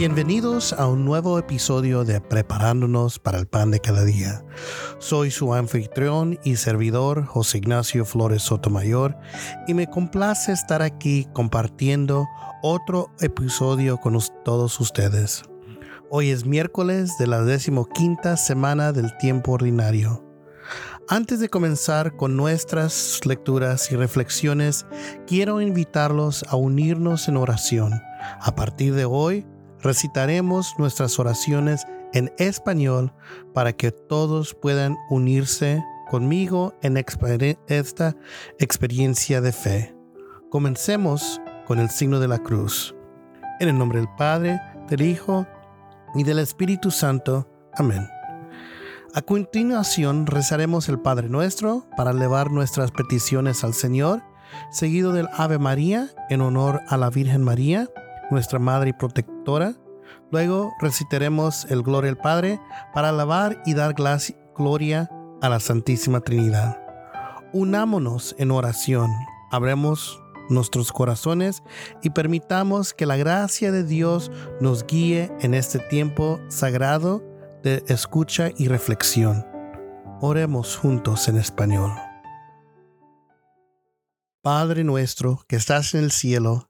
Bienvenidos a un nuevo episodio de Preparándonos para el Pan de cada día. Soy su anfitrión y servidor José Ignacio Flores Sotomayor y me complace estar aquí compartiendo otro episodio con todos ustedes. Hoy es miércoles de la decimoquinta semana del tiempo ordinario. Antes de comenzar con nuestras lecturas y reflexiones, quiero invitarlos a unirnos en oración. A partir de hoy, recitaremos nuestras oraciones en español para que todos puedan unirse conmigo en esta experiencia de fe. Comencemos con el signo de la cruz. En el nombre del Padre, del Hijo y del Espíritu Santo. Amén. A continuación rezaremos el Padre Nuestro para elevar nuestras peticiones al Señor, seguido del Ave María en honor a la Virgen María nuestra Madre y Protectora. Luego recitaremos el Gloria al Padre para alabar y dar gloria a la Santísima Trinidad. Unámonos en oración, abremos nuestros corazones y permitamos que la gracia de Dios nos guíe en este tiempo sagrado de escucha y reflexión. Oremos juntos en español. Padre nuestro que estás en el cielo,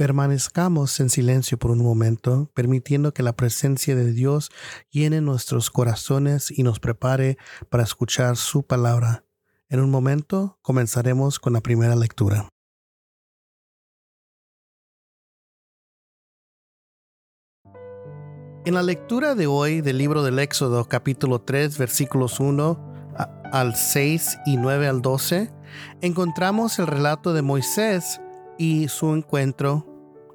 Permanezcamos en silencio por un momento, permitiendo que la presencia de Dios llene nuestros corazones y nos prepare para escuchar su palabra. En un momento comenzaremos con la primera lectura. En la lectura de hoy del libro del Éxodo capítulo 3 versículos 1 al 6 y 9 al 12, encontramos el relato de Moisés y su encuentro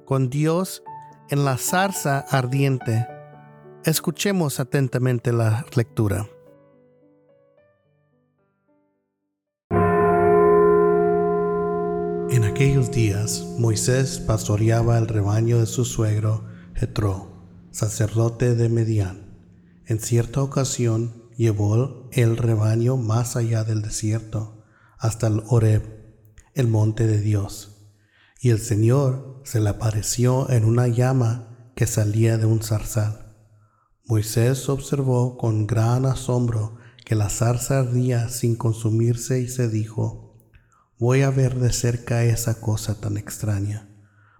con Dios en la zarza ardiente. Escuchemos atentamente la lectura. En aquellos días Moisés pastoreaba el rebaño de su suegro Jetro, sacerdote de Medián. En cierta ocasión llevó el rebaño más allá del desierto, hasta el Horeb, el monte de Dios y el Señor se le apareció en una llama que salía de un zarzal. Moisés observó con gran asombro que la zarza ardía sin consumirse y se dijo, voy a ver de cerca esa cosa tan extraña,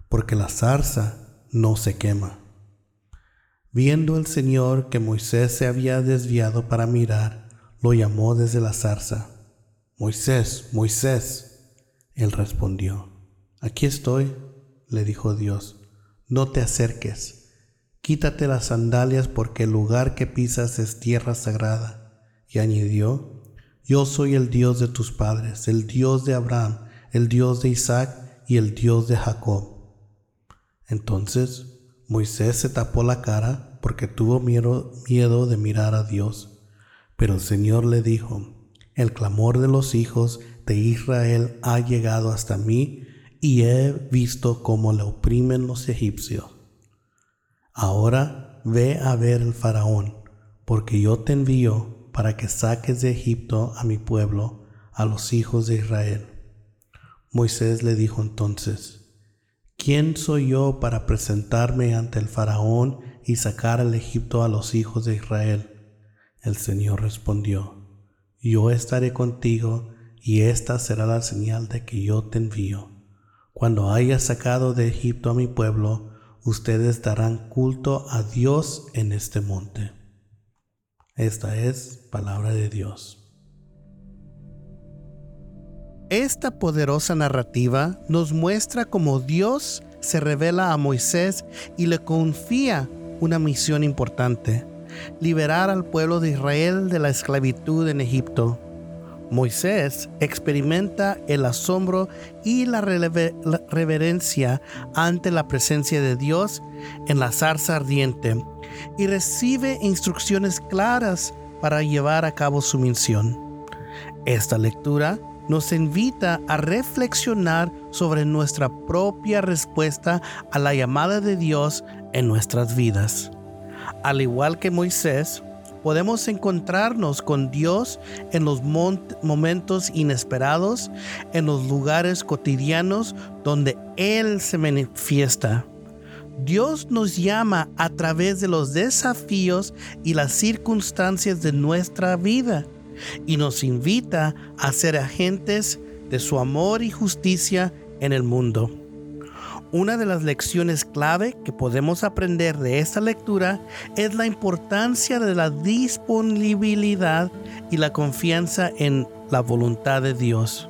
porque la zarza no se quema. Viendo el Señor que Moisés se había desviado para mirar, lo llamó desde la zarza. Moisés, Moisés. Él respondió, Aquí estoy, le dijo Dios, no te acerques, quítate las sandalias porque el lugar que pisas es tierra sagrada. Y añadió, yo soy el Dios de tus padres, el Dios de Abraham, el Dios de Isaac y el Dios de Jacob. Entonces Moisés se tapó la cara porque tuvo miedo, de mirar a Dios. Pero el Señor le dijo, el clamor de los hijos de Israel ha llegado hasta mí y he visto cómo le oprimen los egipcios. Ahora ve a ver el faraón, porque yo te envío para que saques de Egipto a mi pueblo, a los hijos de Israel. Moisés le dijo entonces, ¿quién soy yo para presentarme ante el faraón y sacar al Egipto a los hijos de Israel? El Señor respondió, yo estaré contigo y esta será la señal de que yo te envío cuando haya sacado de Egipto a mi pueblo, ustedes darán culto a Dios en este monte. Esta es palabra de Dios. Esta poderosa narrativa nos muestra cómo Dios se revela a Moisés y le confía una misión importante, liberar al pueblo de Israel de la esclavitud en Egipto. Moisés experimenta el asombro y la, reverencia ante la presencia de Dios en la zarza ardiente y recibe instrucciones claras para llevar a cabo su misión. Esta lectura nos invita a reflexionar sobre nuestra propia respuesta a la llamada de Dios en nuestras vidas. Al igual que Moisés, podemos encontrarnos con Dios en los momentos inesperados, en los lugares cotidianos donde Él se manifiesta. Dios nos llama a través de los desafíos y las circunstancias de nuestra vida y nos invita a ser agentes de su amor y justicia en el mundo. Una de las lecciones clave que podemos aprender de esta lectura es la importancia de la disponibilidad y la confianza en la voluntad de Dios.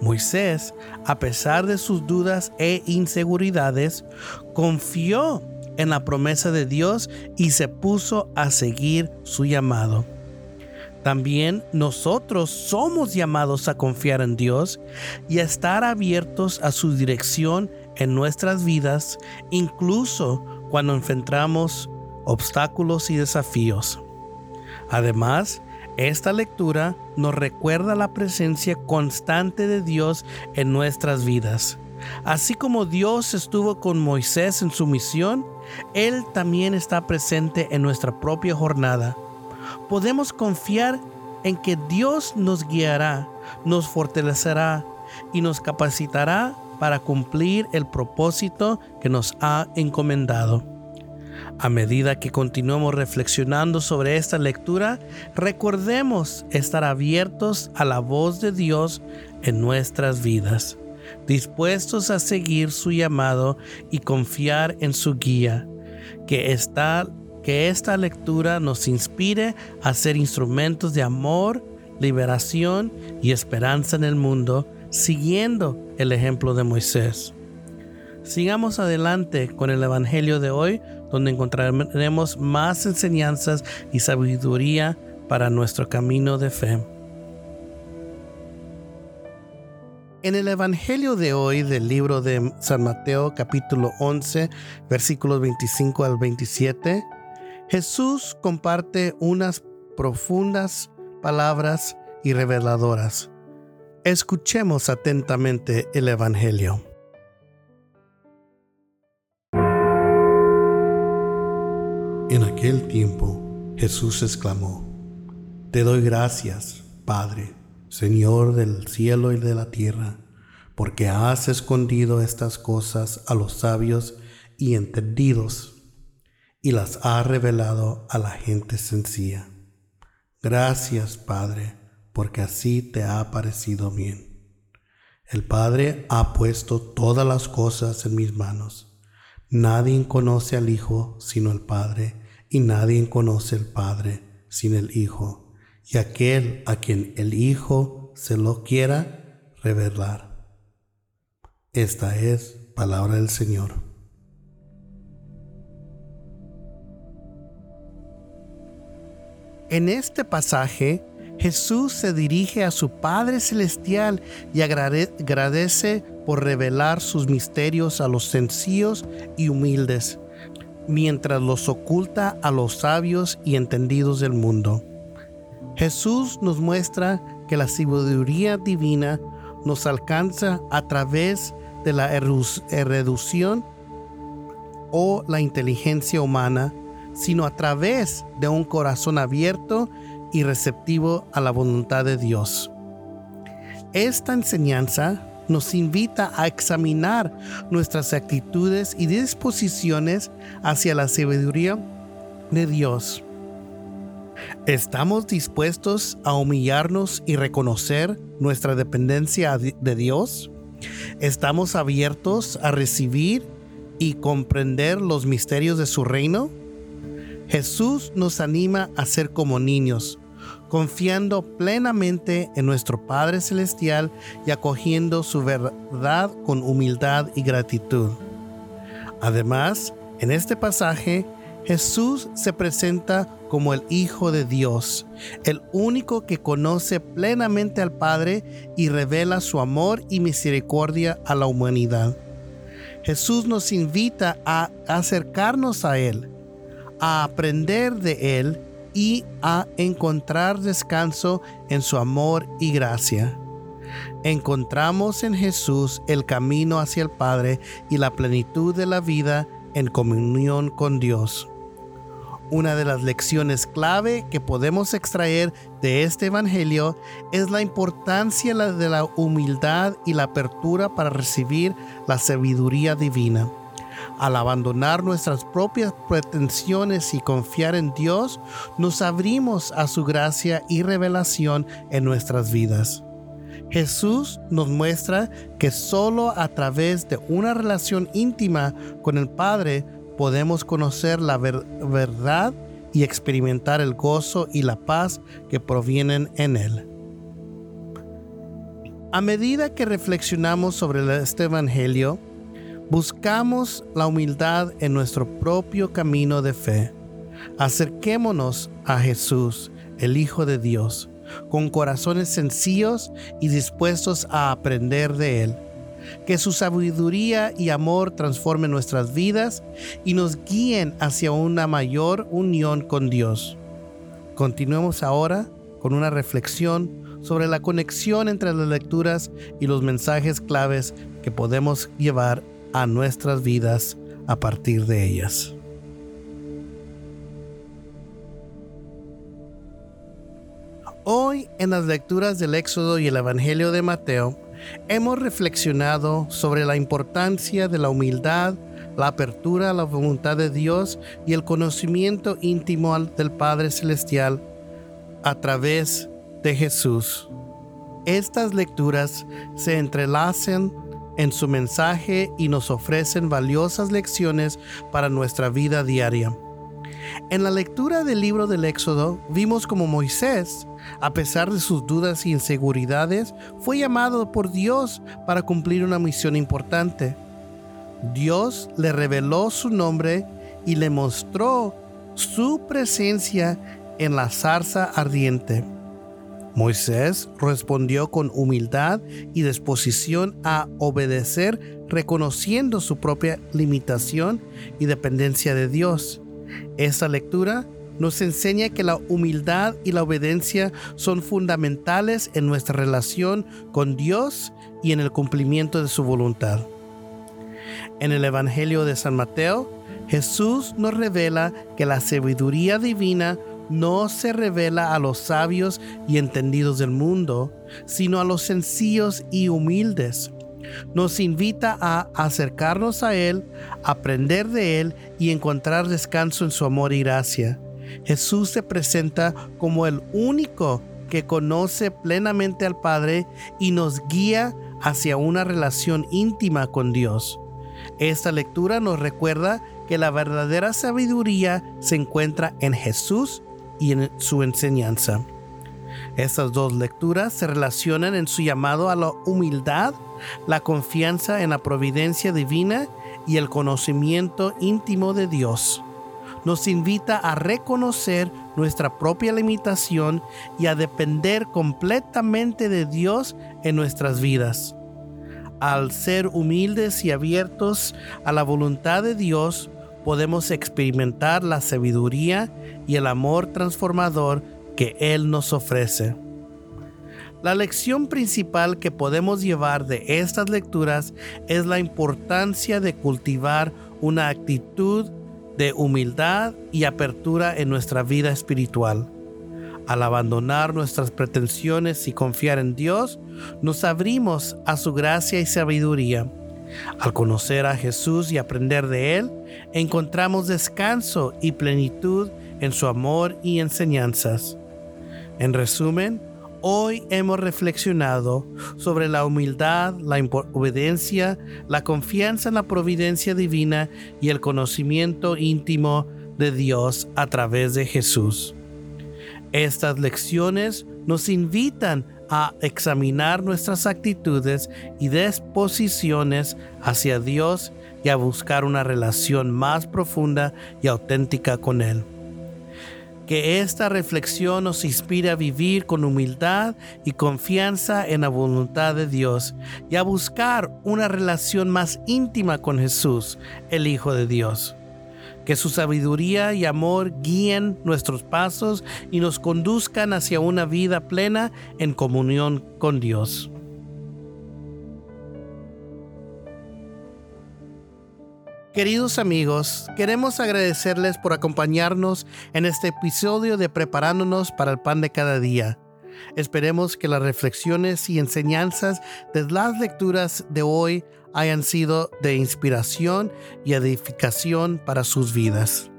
Moisés, a pesar de sus dudas e inseguridades, confió en la promesa de Dios y se puso a seguir su llamado. También nosotros somos llamados a confiar en Dios y a estar abiertos a su dirección en nuestras vidas, incluso cuando enfrentamos obstáculos y desafíos. Además, esta lectura nos recuerda la presencia constante de Dios en nuestras vidas. Así como Dios estuvo con Moisés en su misión, Él también está presente en nuestra propia jornada podemos confiar en que Dios nos guiará, nos fortalecerá y nos capacitará para cumplir el propósito que nos ha encomendado. A medida que continuemos reflexionando sobre esta lectura, recordemos estar abiertos a la voz de Dios en nuestras vidas, dispuestos a seguir su llamado y confiar en su guía, que está que esta lectura nos inspire a ser instrumentos de amor, liberación y esperanza en el mundo, siguiendo el ejemplo de Moisés. Sigamos adelante con el Evangelio de hoy, donde encontraremos más enseñanzas y sabiduría para nuestro camino de fe. En el Evangelio de hoy del libro de San Mateo capítulo 11 versículos 25 al 27, Jesús comparte unas profundas palabras y reveladoras. Escuchemos atentamente el Evangelio. En aquel tiempo Jesús exclamó, Te doy gracias, Padre, Señor del cielo y de la tierra, porque has escondido estas cosas a los sabios y entendidos y las ha revelado a la gente sencilla. Gracias, Padre, porque así te ha parecido bien. El Padre ha puesto todas las cosas en mis manos. Nadie conoce al Hijo sino el Padre, y nadie conoce al Padre sin el Hijo, y aquel a quien el Hijo se lo quiera revelar. Esta es palabra del Señor. En este pasaje, Jesús se dirige a su Padre Celestial y agradece por revelar sus misterios a los sencillos y humildes, mientras los oculta a los sabios y entendidos del mundo. Jesús nos muestra que la sabiduría divina nos alcanza a través de la reducción o la inteligencia humana sino a través de un corazón abierto y receptivo a la voluntad de Dios. Esta enseñanza nos invita a examinar nuestras actitudes y disposiciones hacia la sabiduría de Dios. ¿Estamos dispuestos a humillarnos y reconocer nuestra dependencia de Dios? ¿Estamos abiertos a recibir y comprender los misterios de su reino? Jesús nos anima a ser como niños, confiando plenamente en nuestro Padre Celestial y acogiendo su verdad con humildad y gratitud. Además, en este pasaje, Jesús se presenta como el Hijo de Dios, el único que conoce plenamente al Padre y revela su amor y misericordia a la humanidad. Jesús nos invita a acercarnos a Él, a aprender de Él y a encontrar descanso en su amor y gracia. Encontramos en Jesús el camino hacia el Padre y la plenitud de la vida en comunión con Dios. Una de las lecciones clave que podemos extraer de este Evangelio es la importancia de la humildad y la apertura para recibir la sabiduría divina. Al abandonar nuestras propias pretensiones y confiar en Dios, nos abrimos a su gracia y revelación en nuestras vidas. Jesús nos muestra que solo a través de una relación íntima con el Padre podemos conocer la verdad y experimentar el gozo y la paz que provienen en Él. A medida que reflexionamos sobre este Evangelio, buscamos la humildad en nuestro propio camino de fe. Acerquémonos a Jesús, el Hijo de Dios, con corazones sencillos y dispuestos a aprender de Él que su sabiduría y amor transformen nuestras vidas y nos guíen hacia una mayor unión con Dios. Continuemos ahora con una reflexión sobre la conexión entre las lecturas y los mensajes claves que podemos llevar a nuestras vidas a partir de ellas. Hoy en las lecturas del Éxodo y el Evangelio de Mateo, hemos reflexionado sobre la importancia de la humildad, la apertura a la voluntad de Dios y el conocimiento íntimo del Padre Celestial a través de Jesús. Estas lecturas se entrelazan en su mensaje y nos ofrecen valiosas lecciones para nuestra vida diaria. En la lectura del libro del Éxodo vimos como Moisés, a pesar de sus dudas y inseguridades, fue llamado por Dios para cumplir una misión importante. Dios le reveló su nombre y le mostró su presencia en la zarza ardiente. Moisés respondió con humildad y disposición a obedecer, reconociendo su propia limitación y dependencia de Dios. Esta lectura nos enseña que la humildad y la obediencia son fundamentales en nuestra relación con Dios y en el cumplimiento de su voluntad. En el Evangelio de San Mateo, Jesús nos revela que la sabiduría divina no se revela a los sabios y entendidos del mundo, sino a los sencillos y humildes nos invita a acercarnos a Él, aprender de Él y encontrar descanso en su amor y gracia. Jesús se presenta como el único que conoce plenamente al Padre y nos guía hacia una relación íntima con Dios. Esta lectura nos recuerda que la verdadera sabiduría se encuentra en Jesús y en su enseñanza. Estas dos lecturas se relacionan en su llamado a la humildad, la confianza en la providencia divina y el conocimiento íntimo de Dios. Nos invita a reconocer nuestra propia limitación y a depender completamente de Dios en nuestras vidas. Al ser humildes y abiertos a la voluntad de Dios, podemos experimentar la sabiduría y el amor transformador que Él nos ofrece. La lección principal que podemos llevar de estas lecturas es la importancia de cultivar una actitud de humildad y apertura en nuestra vida espiritual. Al abandonar nuestras pretensiones y confiar en Dios, nos abrimos a su gracia y sabiduría. Al conocer a Jesús y aprender de Él, encontramos descanso y plenitud en su amor y enseñanzas. En resumen, hoy hemos reflexionado sobre la humildad, la obediencia, la confianza en la providencia divina y el conocimiento íntimo de Dios a través de Jesús. Estas lecciones nos invitan a examinar nuestras actitudes y disposiciones hacia Dios y a buscar una relación más profunda y auténtica con Él. Que esta reflexión nos inspire a vivir con humildad y confianza en la voluntad de Dios y a buscar una relación más íntima con Jesús, el Hijo de Dios. Que su sabiduría y amor guíen nuestros pasos y nos conduzcan hacia una vida plena en comunión con Dios. Queridos amigos, queremos agradecerles por acompañarnos en este episodio de Preparándonos para el Pan de cada día. Esperemos que las reflexiones y enseñanzas de las lecturas de hoy hayan sido de inspiración y edificación para sus vidas.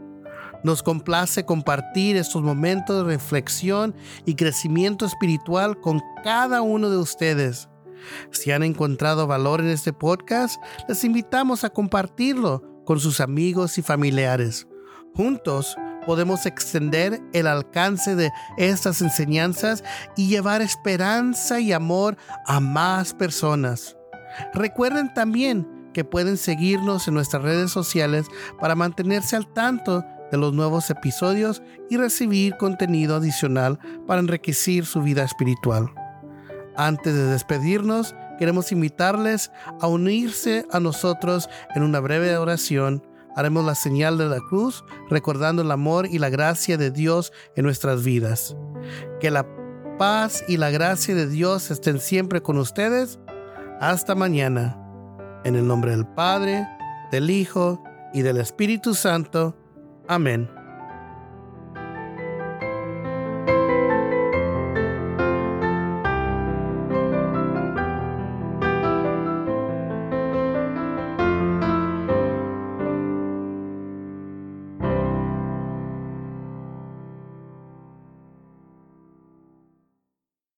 Nos complace compartir estos momentos de reflexión y crecimiento espiritual con cada uno de ustedes. Si han encontrado valor en este podcast, les invitamos a compartirlo con sus amigos y familiares. Juntos podemos extender el alcance de estas enseñanzas y llevar esperanza y amor a más personas. Recuerden también que pueden seguirnos en nuestras redes sociales para mantenerse al tanto de los nuevos episodios y recibir contenido adicional para enriquecer su vida espiritual. Antes de despedirnos, queremos invitarles a unirse a nosotros en una breve oración. Haremos la señal de la cruz, recordando el amor y la gracia de Dios en nuestras vidas. Que la paz y la gracia de Dios estén siempre con ustedes. Hasta mañana. En el nombre del Padre, del Hijo y del Espíritu Santo. Amén.